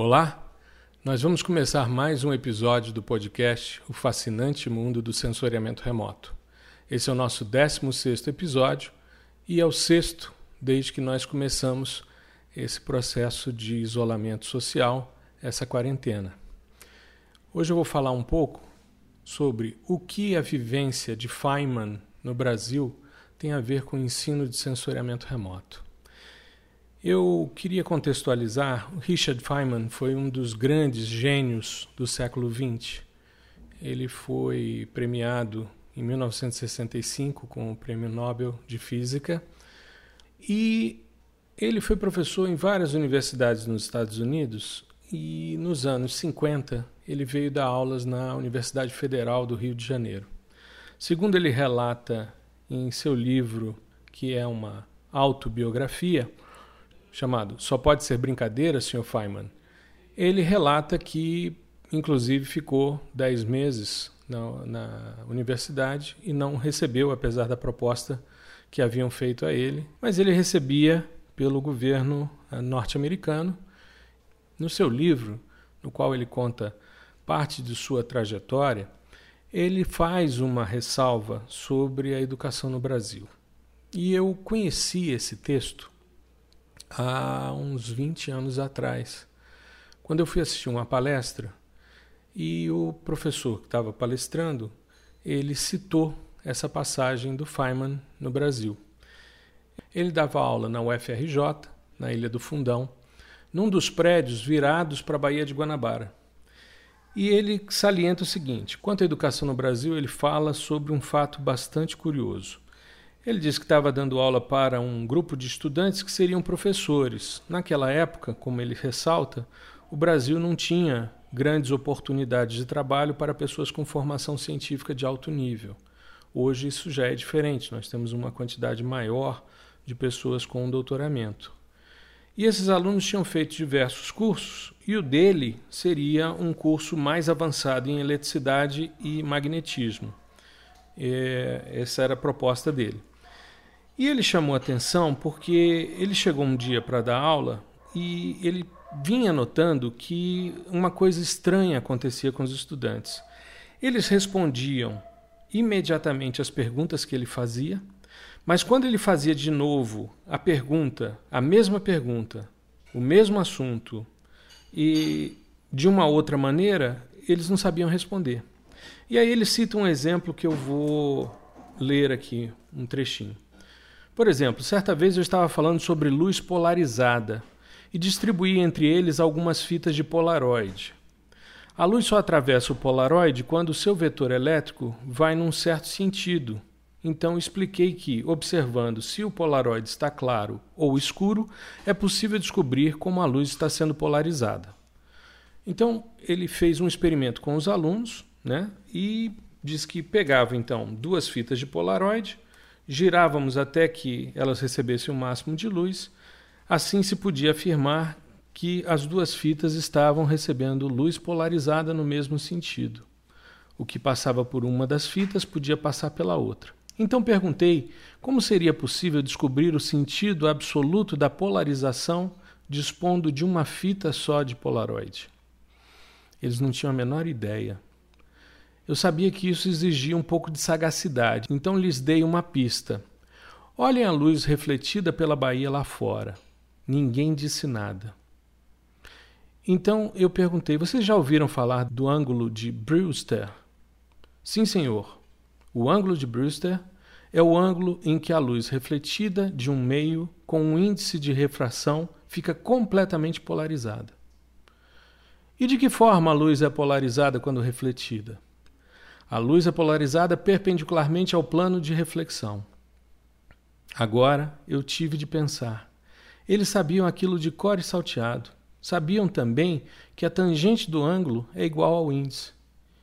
Olá, nós vamos começar mais um episódio do podcast O Fascinante Mundo do Sensoriamento Remoto. Esse é o nosso 16 episódio e é o sexto desde que nós começamos esse processo de isolamento social, essa quarentena. Hoje eu vou falar um pouco sobre o que a vivência de Feynman no Brasil tem a ver com o ensino de sensoriamento remoto. Eu queria contextualizar, o Richard Feynman foi um dos grandes gênios do século XX. Ele foi premiado em 1965 com o Prêmio Nobel de Física e ele foi professor em várias universidades nos Estados Unidos e nos anos 50 ele veio dar aulas na Universidade Federal do Rio de Janeiro. Segundo ele relata em seu livro, que é uma autobiografia, chamado Só Pode Ser Brincadeira, Sr. Feynman, ele relata que, inclusive, ficou dez meses na, na universidade e não recebeu, apesar da proposta que haviam feito a ele, mas ele recebia pelo governo eh, norte-americano. No seu livro, no qual ele conta parte de sua trajetória, ele faz uma ressalva sobre a educação no Brasil. E eu conheci esse texto há uns 20 anos atrás, quando eu fui assistir uma palestra e o professor que estava palestrando, ele citou essa passagem do Feynman no Brasil. Ele dava aula na UFRJ, na Ilha do Fundão, num dos prédios virados para a Baía de Guanabara. E ele salienta o seguinte: quanto à educação no Brasil, ele fala sobre um fato bastante curioso. Ele disse que estava dando aula para um grupo de estudantes que seriam professores. Naquela época, como ele ressalta, o Brasil não tinha grandes oportunidades de trabalho para pessoas com formação científica de alto nível. Hoje isso já é diferente, nós temos uma quantidade maior de pessoas com um doutoramento. E esses alunos tinham feito diversos cursos, e o dele seria um curso mais avançado em eletricidade e magnetismo. E essa era a proposta dele. E ele chamou atenção porque ele chegou um dia para dar aula e ele vinha notando que uma coisa estranha acontecia com os estudantes. Eles respondiam imediatamente às perguntas que ele fazia, mas quando ele fazia de novo a pergunta, a mesma pergunta, o mesmo assunto, e de uma outra maneira, eles não sabiam responder. E aí ele cita um exemplo que eu vou ler aqui, um trechinho. Por exemplo, certa vez eu estava falando sobre luz polarizada e distribuí entre eles algumas fitas de Polaroid. A luz só atravessa o Polaroid quando o seu vetor elétrico vai num certo sentido. Então expliquei que, observando se o Polaroid está claro ou escuro, é possível descobrir como a luz está sendo polarizada. Então ele fez um experimento com os alunos, né? E diz que pegava então duas fitas de Polaroid girávamos até que elas recebessem o máximo de luz, assim se podia afirmar que as duas fitas estavam recebendo luz polarizada no mesmo sentido. O que passava por uma das fitas podia passar pela outra. Então perguntei como seria possível descobrir o sentido absoluto da polarização dispondo de uma fita só de Polaroid. Eles não tinham a menor ideia. Eu sabia que isso exigia um pouco de sagacidade, então lhes dei uma pista. Olhem a luz refletida pela baía lá fora. Ninguém disse nada. Então eu perguntei: vocês já ouviram falar do ângulo de Brewster? Sim, senhor. O ângulo de Brewster é o ângulo em que a luz refletida de um meio com um índice de refração fica completamente polarizada. E de que forma a luz é polarizada quando refletida? A luz é polarizada perpendicularmente ao plano de reflexão. Agora eu tive de pensar. Eles sabiam aquilo de cor e salteado. Sabiam também que a tangente do ângulo é igual ao índice.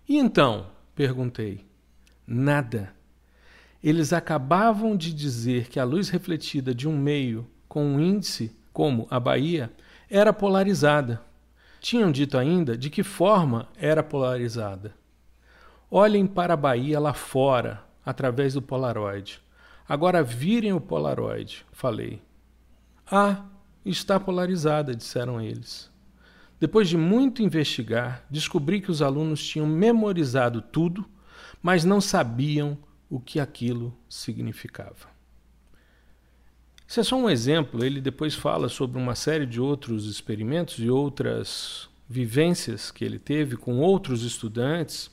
E então? perguntei. Nada. Eles acabavam de dizer que a luz refletida de um meio com um índice, como a Bahia, era polarizada. Tinham dito ainda de que forma era polarizada. Olhem para a Bahia lá fora, através do Polaroid. Agora virem o Polaroid, falei. Ah, está polarizada, disseram eles. depois de muito investigar, descobri que os alunos tinham memorizado tudo, mas não sabiam o que aquilo significava. Isso é só um exemplo, ele depois fala sobre uma série de outros experimentos e outras vivências que ele teve com outros estudantes,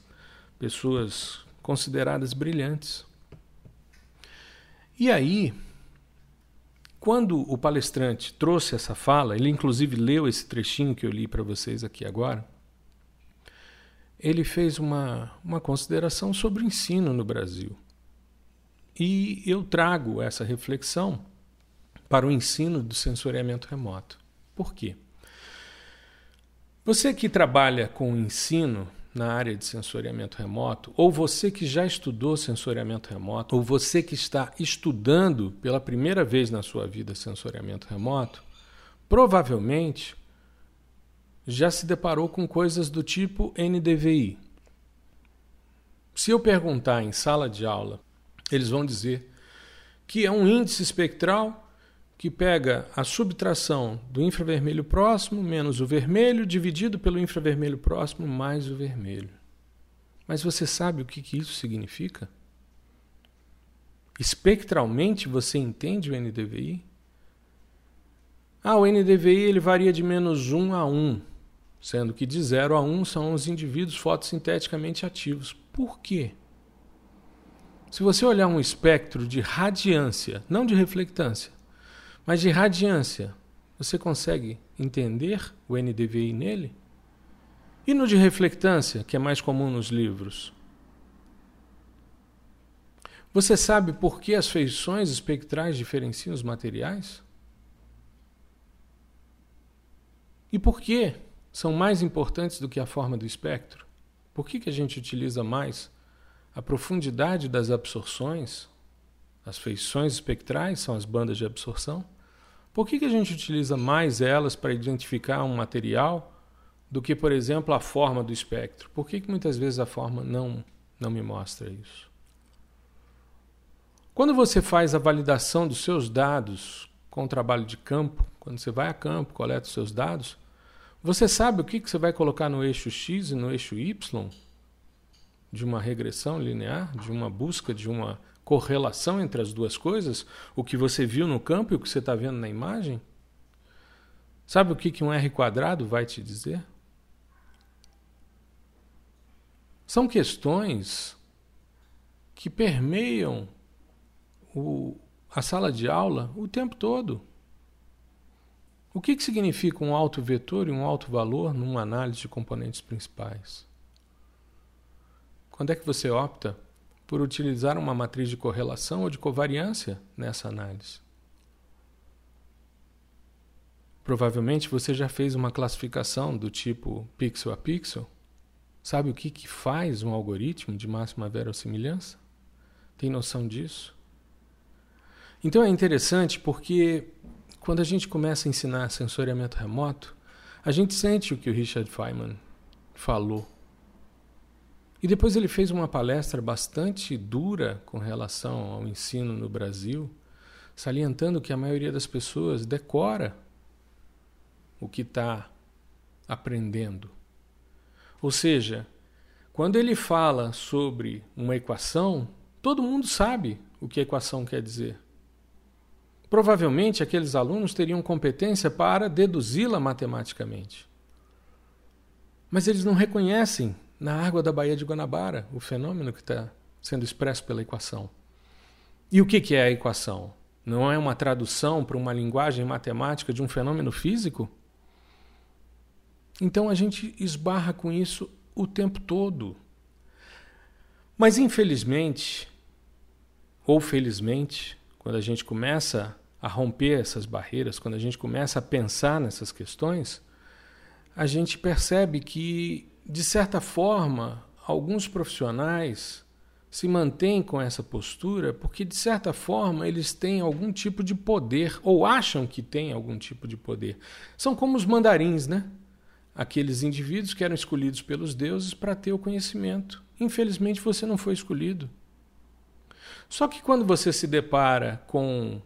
pessoas consideradas brilhantes. E aí, quando o palestrante trouxe essa fala, ele inclusive leu esse trechinho que eu li para vocês aqui agora, ele fez uma, uma consideração sobre o ensino no Brasil. E eu trago essa reflexão para o ensino do sensoriamento remoto. Por quê? Você que trabalha com ensino na área de sensoriamento remoto, ou você que já estudou sensoriamento remoto, ou você que está estudando pela primeira vez na sua vida sensoriamento remoto, provavelmente já se deparou com coisas do tipo NDVI. Se eu perguntar em sala de aula, eles vão dizer que é um índice espectral que pega a subtração do infravermelho próximo menos o vermelho dividido pelo infravermelho próximo mais o vermelho. Mas você sabe o que, que isso significa? Espectralmente você entende o NDVI? Ah, o NDVI ele varia de menos 1 a 1, sendo que de 0 a 1 são os indivíduos fotossinteticamente ativos. Por quê? Se você olhar um espectro de radiância, não de reflectância, mas de radiância, você consegue entender o NDVI nele? E no de reflectância, que é mais comum nos livros? Você sabe por que as feições espectrais diferenciam os materiais? E por que são mais importantes do que a forma do espectro? Por que, que a gente utiliza mais a profundidade das absorções as feições espectrais são as bandas de absorção. Por que, que a gente utiliza mais elas para identificar um material do que, por exemplo, a forma do espectro? Por que, que muitas vezes a forma não, não me mostra isso? Quando você faz a validação dos seus dados com o trabalho de campo, quando você vai a campo, coleta os seus dados, você sabe o que, que você vai colocar no eixo X e no eixo Y? De uma regressão linear, de uma busca de uma correlação entre as duas coisas? O que você viu no campo e o que você está vendo na imagem? Sabe o que, que um R quadrado vai te dizer? São questões que permeiam o, a sala de aula o tempo todo. O que, que significa um alto vetor e um alto valor numa análise de componentes principais? Quando é que você opta por utilizar uma matriz de correlação ou de covariância nessa análise. Provavelmente você já fez uma classificação do tipo pixel a pixel. Sabe o que, que faz um algoritmo de máxima verossimilhança? Tem noção disso? Então é interessante porque quando a gente começa a ensinar sensoriamento remoto, a gente sente o que o Richard Feynman falou e depois ele fez uma palestra bastante dura com relação ao ensino no Brasil, salientando que a maioria das pessoas decora o que está aprendendo. Ou seja, quando ele fala sobre uma equação, todo mundo sabe o que a equação quer dizer. Provavelmente aqueles alunos teriam competência para deduzi-la matematicamente. Mas eles não reconhecem na água da Baía de Guanabara, o fenômeno que está sendo expresso pela equação. E o que, que é a equação? Não é uma tradução para uma linguagem matemática de um fenômeno físico? Então a gente esbarra com isso o tempo todo. Mas infelizmente, ou felizmente, quando a gente começa a romper essas barreiras, quando a gente começa a pensar nessas questões, a gente percebe que de certa forma, alguns profissionais se mantêm com essa postura porque, de certa forma, eles têm algum tipo de poder ou acham que têm algum tipo de poder. São como os mandarins, né? Aqueles indivíduos que eram escolhidos pelos deuses para ter o conhecimento. Infelizmente, você não foi escolhido. Só que quando você se depara com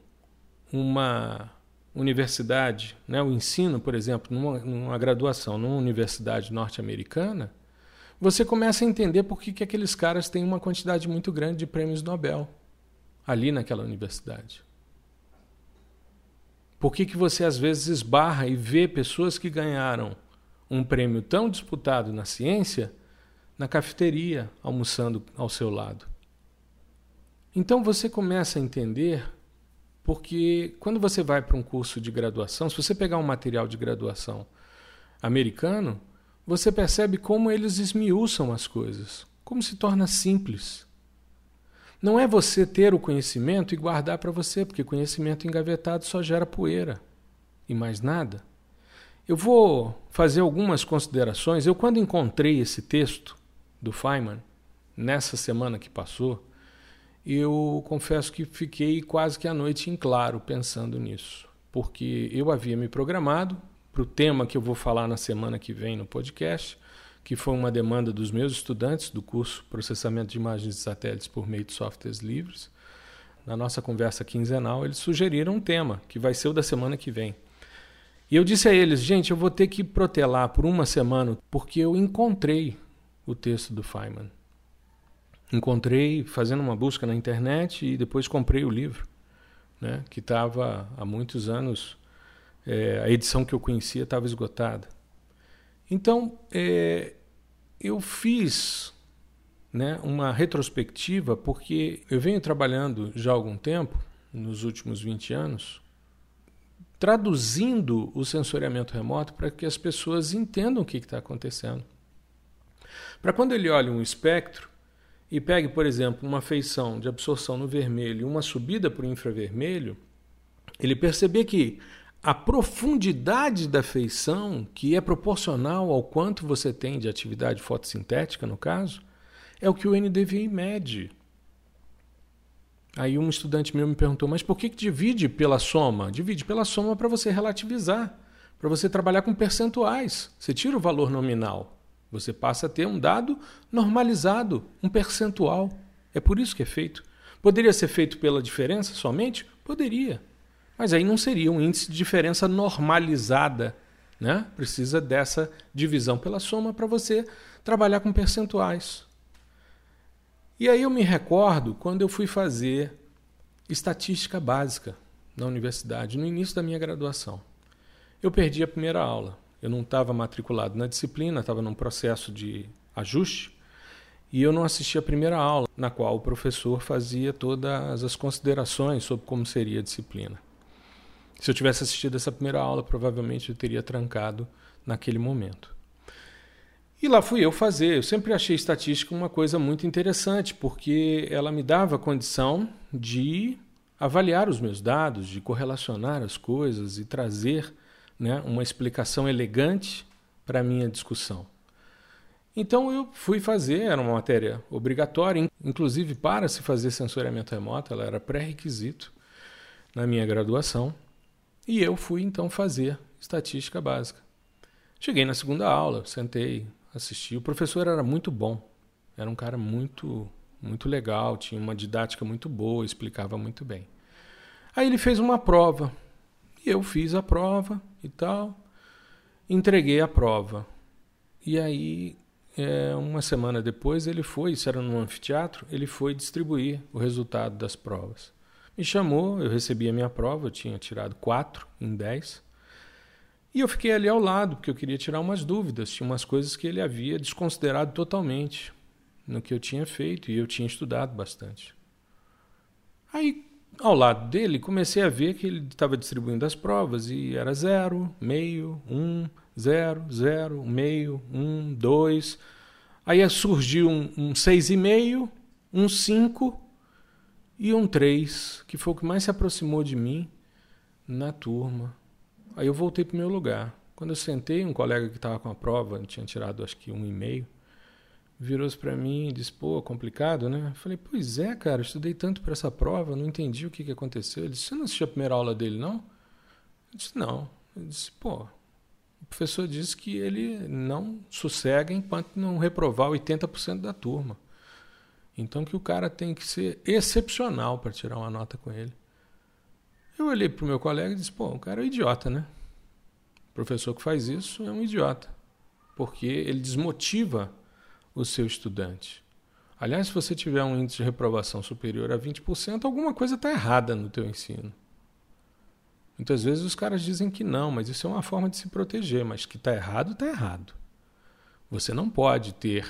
uma universidade, né, o ensino, por exemplo, numa, numa graduação numa universidade norte-americana, você começa a entender por que, que aqueles caras têm uma quantidade muito grande de prêmios Nobel ali naquela universidade. Por que, que você às vezes esbarra e vê pessoas que ganharam um prêmio tão disputado na ciência na cafeteria, almoçando ao seu lado? Então você começa a entender porque quando você vai para um curso de graduação, se você pegar um material de graduação americano, você percebe como eles esmiuçam as coisas, como se torna simples. Não é você ter o conhecimento e guardar para você, porque conhecimento engavetado só gera poeira e mais nada. Eu vou fazer algumas considerações. Eu, quando encontrei esse texto do Feynman, nessa semana que passou, eu confesso que fiquei quase que a noite em claro pensando nisso, porque eu havia me programado para o tema que eu vou falar na semana que vem no podcast, que foi uma demanda dos meus estudantes do curso Processamento de Imagens de Satélites por meio de softwares livres. Na nossa conversa quinzenal, eles sugeriram um tema, que vai ser o da semana que vem. E eu disse a eles, gente, eu vou ter que protelar por uma semana, porque eu encontrei o texto do Feynman. Encontrei fazendo uma busca na internet e depois comprei o livro, né, que estava há muitos anos, é, a edição que eu conhecia estava esgotada. Então, é, eu fiz né, uma retrospectiva porque eu venho trabalhando já há algum tempo, nos últimos 20 anos, traduzindo o sensoriamento remoto para que as pessoas entendam o que está acontecendo. Para quando ele olha um espectro e pegue, por exemplo, uma feição de absorção no vermelho e uma subida para o infravermelho, ele perceber que a profundidade da feição, que é proporcional ao quanto você tem de atividade fotossintética, no caso, é o que o NDVI mede. Aí um estudante meu me perguntou, mas por que, que divide pela soma? Divide pela soma para você relativizar, para você trabalhar com percentuais. Você tira o valor nominal, você passa a ter um dado normalizado, um percentual. É por isso que é feito. Poderia ser feito pela diferença somente? Poderia. Mas aí não seria um índice de diferença normalizada. Né? Precisa dessa divisão pela soma para você trabalhar com percentuais. E aí eu me recordo quando eu fui fazer estatística básica na universidade, no início da minha graduação. Eu perdi a primeira aula. Eu não estava matriculado na disciplina, estava num processo de ajuste, e eu não assisti a primeira aula, na qual o professor fazia todas as considerações sobre como seria a disciplina. Se eu tivesse assistido essa primeira aula, provavelmente eu teria trancado naquele momento. E lá fui eu fazer. Eu sempre achei estatística uma coisa muito interessante, porque ela me dava condição de avaliar os meus dados, de correlacionar as coisas e trazer né, uma explicação elegante para a minha discussão. Então eu fui fazer, era uma matéria obrigatória, inclusive para se fazer sensoriamento remoto, ela era pré-requisito na minha graduação. E eu fui então fazer estatística básica. Cheguei na segunda aula, sentei, assisti. O professor era muito bom, era um cara muito, muito legal, tinha uma didática muito boa, explicava muito bem. Aí ele fez uma prova, eu fiz a prova e tal, entreguei a prova. E aí, é, uma semana depois, ele foi, isso era num anfiteatro, ele foi distribuir o resultado das provas. Me chamou, eu recebi a minha prova, eu tinha tirado 4 em 10. E eu fiquei ali ao lado, porque eu queria tirar umas dúvidas. Tinha umas coisas que ele havia desconsiderado totalmente no que eu tinha feito, e eu tinha estudado bastante. Aí, ao lado dele, comecei a ver que ele estava distribuindo as provas, e era zero, meio, um, zero, zero, meio, um, dois. Aí surgiu um, um seis e meio, um cinco e um 3, que foi o que mais se aproximou de mim na turma. Aí eu voltei para o meu lugar. Quando eu sentei, um colega que estava com a prova, tinha tirado acho que um e meio, virou-se para mim e disse: pô, complicado, né? Eu falei: pois é, cara, estudei tanto para essa prova, não entendi o que, que aconteceu. Ele disse: você não assistiu a primeira aula dele, não? Eu disse: não. Ele disse: pô, o professor disse que ele não sossega enquanto não reprovar 80% da turma. Então que o cara tem que ser excepcional para tirar uma nota com ele. Eu olhei para o meu colega e disse: pô, o cara é um idiota, né? O professor que faz isso é um idiota, porque ele desmotiva o seu estudante. Aliás, se você tiver um índice de reprovação superior a 20%, alguma coisa está errada no teu ensino. Muitas vezes os caras dizem que não, mas isso é uma forma de se proteger, mas que está errado, está errado. Você não pode ter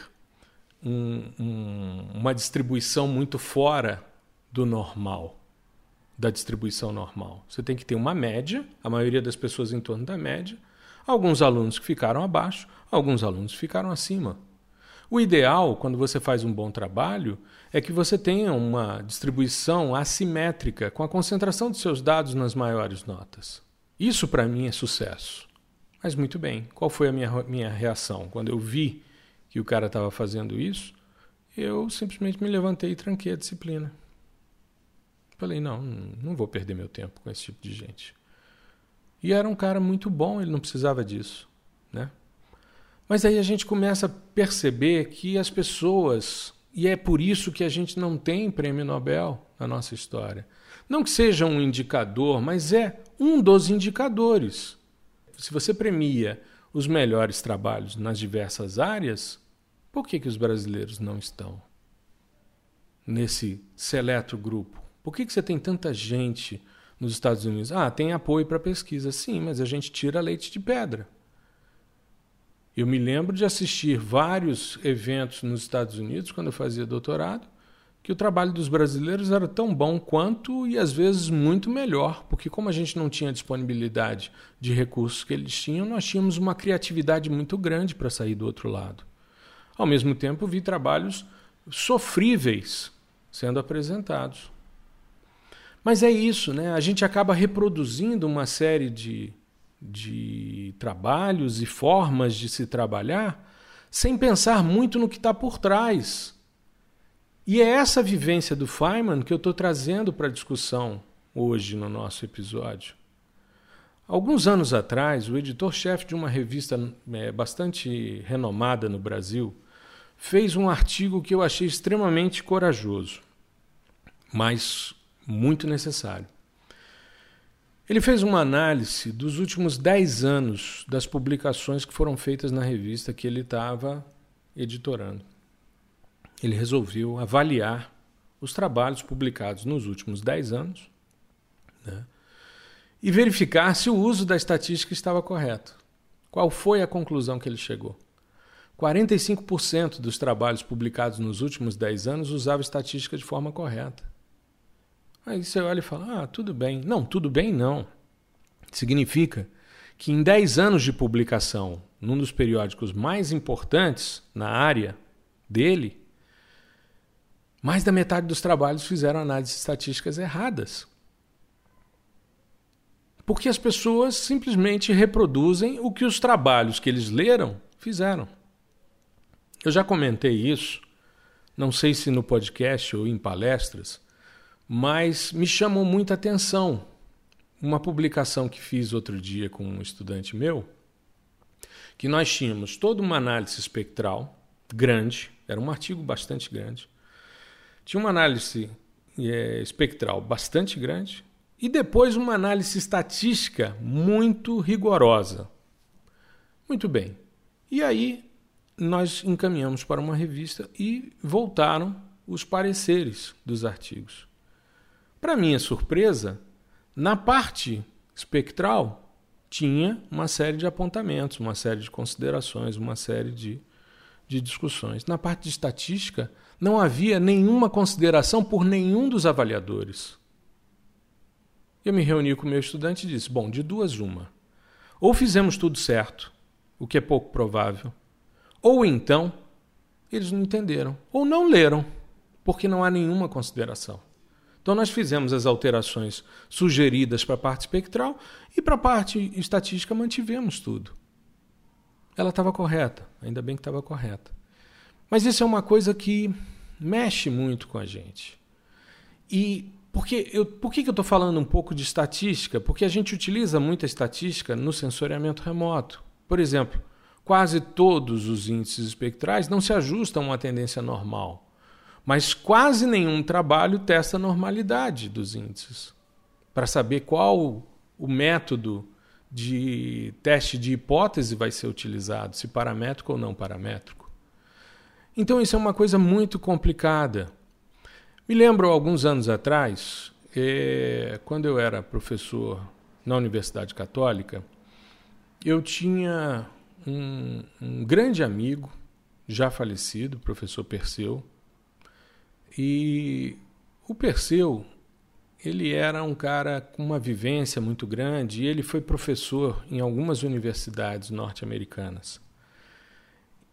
um, um, uma distribuição muito fora do normal, da distribuição normal. Você tem que ter uma média, a maioria das pessoas em torno da média, alguns alunos que ficaram abaixo, alguns alunos que ficaram acima. O ideal, quando você faz um bom trabalho, é que você tenha uma distribuição assimétrica, com a concentração de seus dados nas maiores notas. Isso, para mim, é sucesso. Mas muito bem, qual foi a minha, minha reação? Quando eu vi que o cara estava fazendo isso, eu simplesmente me levantei e tranquei a disciplina. Falei, não, não vou perder meu tempo com esse tipo de gente. E era um cara muito bom, ele não precisava disso? Mas aí a gente começa a perceber que as pessoas, e é por isso que a gente não tem prêmio Nobel na nossa história. Não que seja um indicador, mas é um dos indicadores. Se você premia os melhores trabalhos nas diversas áreas, por que, que os brasileiros não estão nesse seleto grupo? Por que, que você tem tanta gente nos Estados Unidos? Ah, tem apoio para pesquisa. Sim, mas a gente tira leite de pedra. Eu me lembro de assistir vários eventos nos Estados Unidos, quando eu fazia doutorado, que o trabalho dos brasileiros era tão bom quanto e às vezes muito melhor, porque como a gente não tinha disponibilidade de recursos que eles tinham, nós tínhamos uma criatividade muito grande para sair do outro lado. Ao mesmo tempo, vi trabalhos sofríveis sendo apresentados. Mas é isso, né? A gente acaba reproduzindo uma série de de trabalhos e formas de se trabalhar sem pensar muito no que está por trás. E é essa vivência do Feynman que eu estou trazendo para a discussão hoje no nosso episódio. Alguns anos atrás, o editor-chefe de uma revista é, bastante renomada no Brasil fez um artigo que eu achei extremamente corajoso, mas muito necessário. Ele fez uma análise dos últimos 10 anos das publicações que foram feitas na revista que ele estava editorando. Ele resolveu avaliar os trabalhos publicados nos últimos 10 anos né, e verificar se o uso da estatística estava correto. Qual foi a conclusão que ele chegou? 45% dos trabalhos publicados nos últimos 10 anos usavam estatística de forma correta. Aí você olha e fala: ah, tudo bem. Não, tudo bem não. Significa que em 10 anos de publicação, num dos periódicos mais importantes na área dele, mais da metade dos trabalhos fizeram análises estatísticas erradas. Porque as pessoas simplesmente reproduzem o que os trabalhos que eles leram fizeram. Eu já comentei isso, não sei se no podcast ou em palestras, mas me chamou muita atenção uma publicação que fiz outro dia com um estudante meu, que nós tínhamos toda uma análise espectral grande, era um artigo bastante grande, tinha uma análise é, espectral bastante grande e depois uma análise estatística muito rigorosa. Muito bem. E aí nós encaminhamos para uma revista e voltaram os pareceres dos artigos. Para minha surpresa, na parte espectral tinha uma série de apontamentos, uma série de considerações, uma série de, de discussões. Na parte de estatística, não havia nenhuma consideração por nenhum dos avaliadores. Eu me reuni com o meu estudante e disse: Bom, de duas, uma. Ou fizemos tudo certo, o que é pouco provável, ou então eles não entenderam, ou não leram, porque não há nenhuma consideração. Então, nós fizemos as alterações sugeridas para a parte espectral e para a parte estatística mantivemos tudo. Ela estava correta, ainda bem que estava correta. Mas isso é uma coisa que mexe muito com a gente. E porque eu, por que, que eu estou falando um pouco de estatística? Porque a gente utiliza muita estatística no sensoriamento remoto. Por exemplo, quase todos os índices espectrais não se ajustam a uma tendência normal. Mas quase nenhum trabalho testa a normalidade dos índices. para saber qual o método de teste de hipótese vai ser utilizado, se paramétrico ou não paramétrico. Então isso é uma coisa muito complicada. Me lembro alguns anos atrás, é, quando eu era professor na Universidade Católica, eu tinha um, um grande amigo, já falecido, professor Perseu, e o Perseu ele era um cara com uma vivência muito grande e ele foi professor em algumas universidades norte-americanas.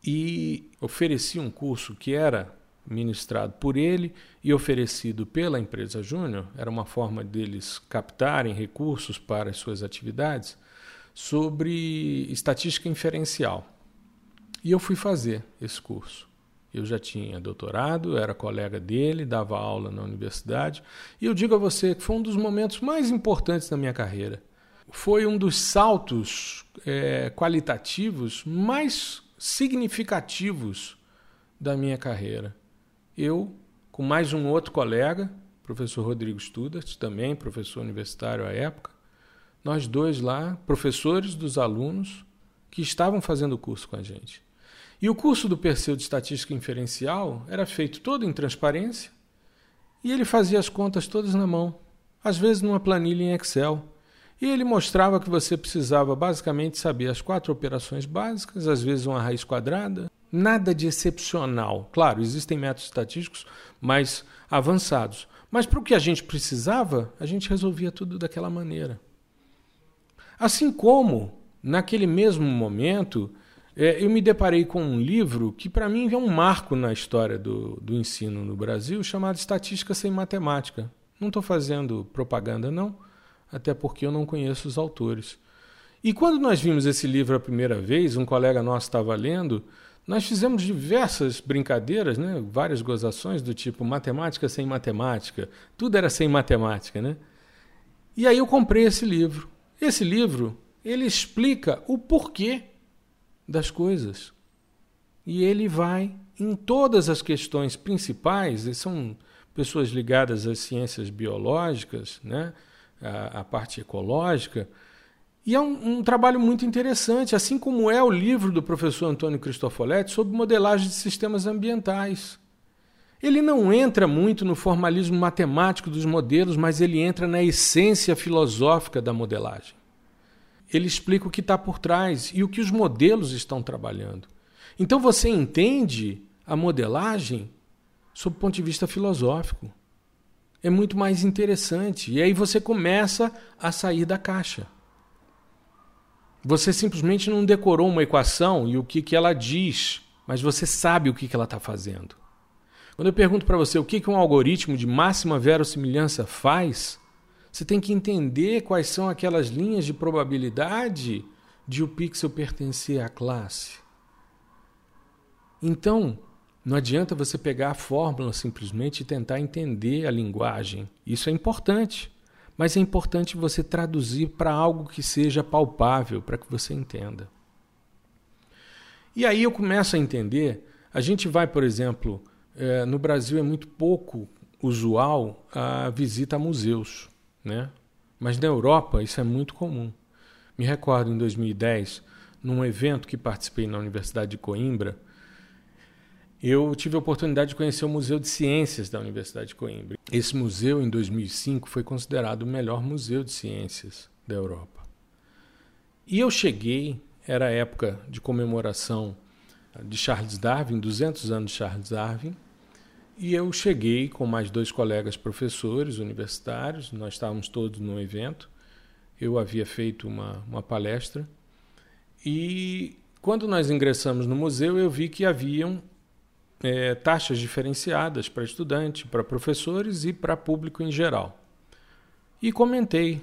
E oferecia um curso que era ministrado por ele e oferecido pela empresa Júnior, era uma forma deles captarem recursos para as suas atividades, sobre estatística inferencial. E eu fui fazer esse curso. Eu já tinha doutorado, era colega dele, dava aula na universidade. E eu digo a você que foi um dos momentos mais importantes da minha carreira. Foi um dos saltos é, qualitativos mais significativos da minha carreira. Eu, com mais um outro colega, professor Rodrigo Studart, também professor universitário à época, nós dois lá, professores dos alunos que estavam fazendo o curso com a gente. E o curso do Perseu de Estatística Inferencial era feito todo em transparência e ele fazia as contas todas na mão, às vezes numa planilha em Excel. E ele mostrava que você precisava basicamente saber as quatro operações básicas, às vezes uma raiz quadrada, nada de excepcional. Claro, existem métodos estatísticos mais avançados, mas para o que a gente precisava, a gente resolvia tudo daquela maneira. Assim como, naquele mesmo momento, é, eu me deparei com um livro que, para mim, é um marco na história do, do ensino no Brasil, chamado Estatística Sem Matemática. Não estou fazendo propaganda, não, até porque eu não conheço os autores. E quando nós vimos esse livro a primeira vez, um colega nosso estava lendo, nós fizemos diversas brincadeiras, né? várias gozações do tipo matemática sem matemática, tudo era sem matemática. Né? E aí eu comprei esse livro. Esse livro ele explica o porquê das coisas. E ele vai em todas as questões principais, são pessoas ligadas às ciências biológicas, né? a, a parte ecológica, e é um, um, trabalho muito interessante, assim como é o livro do professor Antônio Cristofoletti sobre modelagem de sistemas ambientais. Ele não entra muito no formalismo matemático dos modelos, mas ele entra na essência filosófica da modelagem ele explica o que está por trás e o que os modelos estão trabalhando. Então você entende a modelagem sob o ponto de vista filosófico. É muito mais interessante. E aí você começa a sair da caixa. Você simplesmente não decorou uma equação e o que, que ela diz, mas você sabe o que, que ela está fazendo. Quando eu pergunto para você o que, que um algoritmo de máxima verossimilhança faz, você tem que entender quais são aquelas linhas de probabilidade de o pixel pertencer à classe. Então, não adianta você pegar a fórmula simplesmente e tentar entender a linguagem. Isso é importante, mas é importante você traduzir para algo que seja palpável, para que você entenda. E aí eu começo a entender. A gente vai, por exemplo, eh, no Brasil é muito pouco usual a visita a museus né? Mas na Europa isso é muito comum. Me recordo em 2010, num evento que participei na Universidade de Coimbra, eu tive a oportunidade de conhecer o Museu de Ciências da Universidade de Coimbra. Esse museu, em 2005, foi considerado o melhor museu de ciências da Europa. E eu cheguei, era época de comemoração de Charles Darwin, 200 anos de Charles Darwin, e eu cheguei com mais dois colegas professores universitários, nós estávamos todos no evento. Eu havia feito uma, uma palestra. E quando nós ingressamos no museu, eu vi que haviam é, taxas diferenciadas para estudante, para professores e para público em geral. E comentei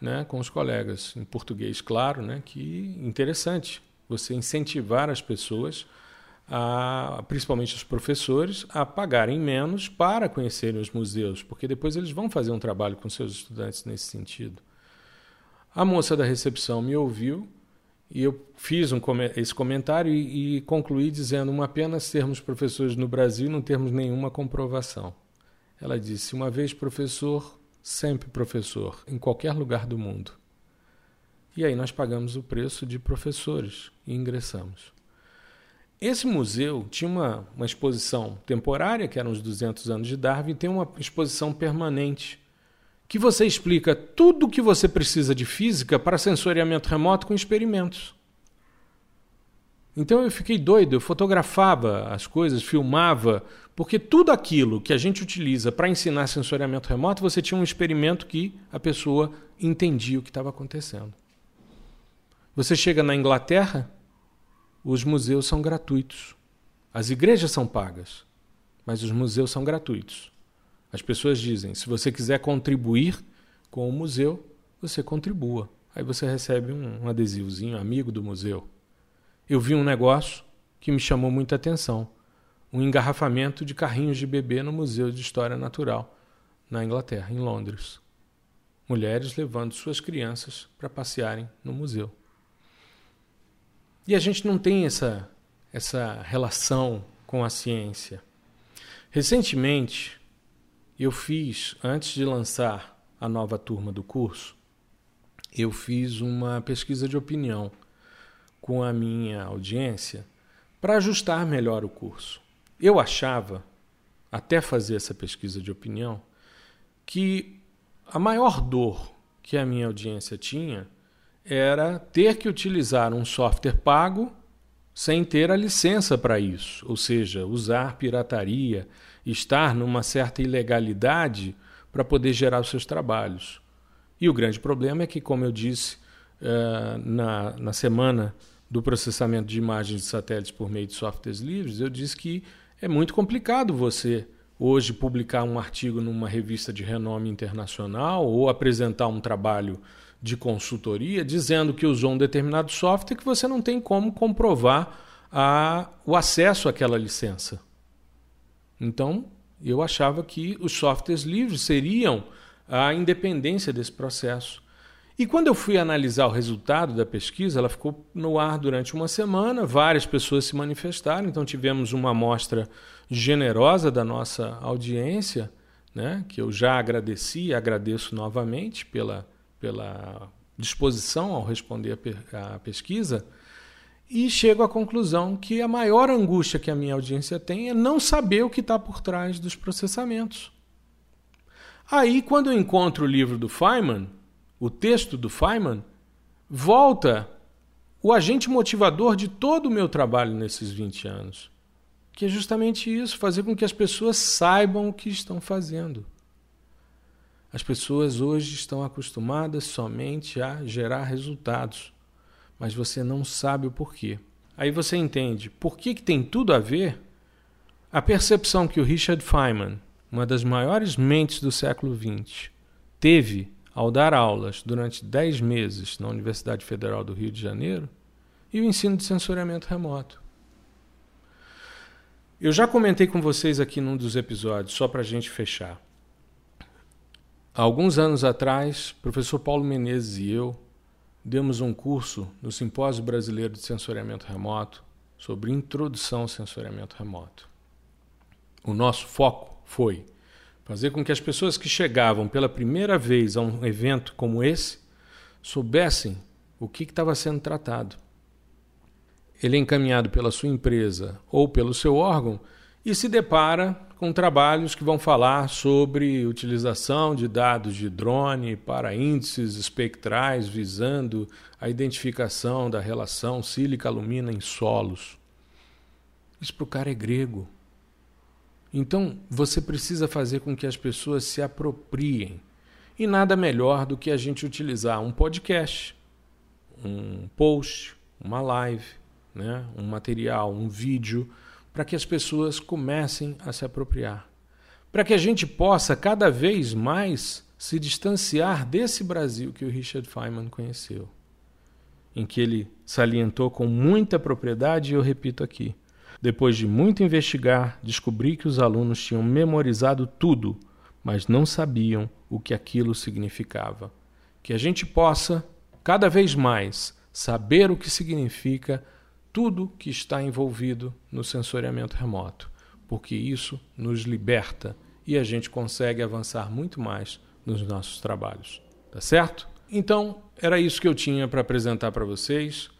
né, com os colegas, em português, claro, né, que interessante você incentivar as pessoas a, principalmente os professores, a pagarem menos para conhecerem os museus, porque depois eles vão fazer um trabalho com seus estudantes nesse sentido. A moça da recepção me ouviu e eu fiz um, esse comentário e, e concluí dizendo: uma pena sermos professores no Brasil e não termos nenhuma comprovação. Ela disse: uma vez professor, sempre professor, em qualquer lugar do mundo. E aí nós pagamos o preço de professores e ingressamos. Esse museu tinha uma, uma exposição temporária, que eram os 200 anos de Darwin, e tem uma exposição permanente, que você explica tudo o que você precisa de física para sensoriamento remoto com experimentos. Então eu fiquei doido, eu fotografava as coisas, filmava, porque tudo aquilo que a gente utiliza para ensinar sensoriamento remoto, você tinha um experimento que a pessoa entendia o que estava acontecendo. Você chega na Inglaterra, os museus são gratuitos. As igrejas são pagas, mas os museus são gratuitos. As pessoas dizem: se você quiser contribuir com o museu, você contribua. Aí você recebe um, adesivozinho, amigo do museu. Eu vi um negócio que me chamou muita atenção: um engarrafamento de carrinhos de bebê no Museu de História Natural, na Inglaterra, em Londres. Mulheres levando suas crianças para passearem no museu. E a gente não tem essa, essa relação com a ciência. Recentemente, eu fiz, antes de lançar a nova turma do curso, eu fiz uma pesquisa de opinião com a minha audiência para ajustar melhor o curso. Eu achava, até fazer essa pesquisa de opinião, que a maior dor que a minha audiência tinha era ter que utilizar um software pago sem ter a licença para isso, ou seja, usar pirataria, estar numa certa ilegalidade para poder gerar os seus trabalhos. E o grande problema é que, como eu disse uh, na, na semana do processamento de imagens de satélites por meio de softwares livres, eu disse que é muito complicado você hoje publicar um artigo numa revista de renome internacional ou apresentar um trabalho de consultoria dizendo que usou um determinado software que você não tem como comprovar a, o acesso àquela licença. Então, eu achava que os softwares livres seriam a independência desse processo. E quando eu fui analisar o resultado da pesquisa, ela ficou no ar durante uma semana, várias pessoas se manifestaram, então tivemos uma amostra generosa da nossa audiência, né, que eu já agradeci e agradeço novamente pela, pela disposição ao responder a pesquisa e chego à conclusão que a maior angústia que a minha audiência tem é não saber o que está por trás dos processamentos. Aí, quando eu encontro o livro do Feynman, o texto do Feynman, volta o agente motivador de todo o meu trabalho nesses 20 anos, que é justamente isso, fazer com que as pessoas saibam o que estão fazendo. As pessoas hoje estão acostumadas somente a gerar resultados, mas você não sabe o porquê. Aí você entende por que, que tem tudo a ver a percepção que o Richard Feynman, uma das maiores mentes do século XX, teve ao dar aulas durante 10 meses na Universidade Federal do Rio de Janeiro e o ensino de sensoriamento remoto. Eu já comentei com vocês aqui num dos episódios, só para a gente fechar. Alguns anos atrás, professor Paulo Menezes e eu demos um curso no Simpósio Brasileiro de Sensoriamento Remoto sobre introdução ao sensoriamento remoto. O nosso foco foi fazer com que as pessoas que chegavam pela primeira vez a um evento como esse soubessem o que estava sendo tratado. Ele é encaminhado pela sua empresa ou pelo seu órgão e se depara com trabalhos que vão falar sobre utilização de dados de drone para índices espectrais visando a identificação da relação sílica-alumina em solos. Isso para o cara é grego. Então você precisa fazer com que as pessoas se apropriem. E nada melhor do que a gente utilizar um podcast, um post, uma live, né? um material, um vídeo para que as pessoas comecem a se apropriar. Para que a gente possa cada vez mais se distanciar desse Brasil que o Richard Feynman conheceu, em que ele salientou com muita propriedade, e eu repito aqui. Depois de muito investigar, descobri que os alunos tinham memorizado tudo, mas não sabiam o que aquilo significava. Que a gente possa, cada vez mais, saber o que significa tudo que está envolvido no sensoriamento remoto, porque isso nos liberta e a gente consegue avançar muito mais nos nossos trabalhos. Tá certo? Então, era isso que eu tinha para apresentar para vocês.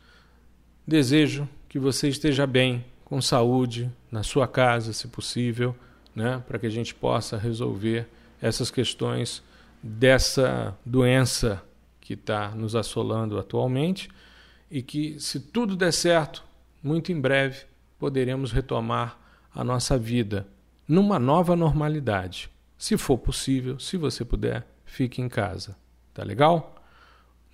Desejo que você esteja bem, com saúde, na sua casa, se possível, né, para que a gente possa resolver essas questões dessa doença que está nos assolando atualmente e que, se tudo der certo, muito em breve poderemos retomar a nossa vida numa nova normalidade. Se for possível, se você puder, fique em casa. Tá legal?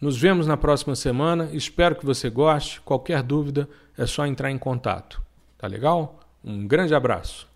Nos vemos na próxima semana. Espero que você goste. Qualquer dúvida é só entrar em contato. Tá legal? Um grande abraço.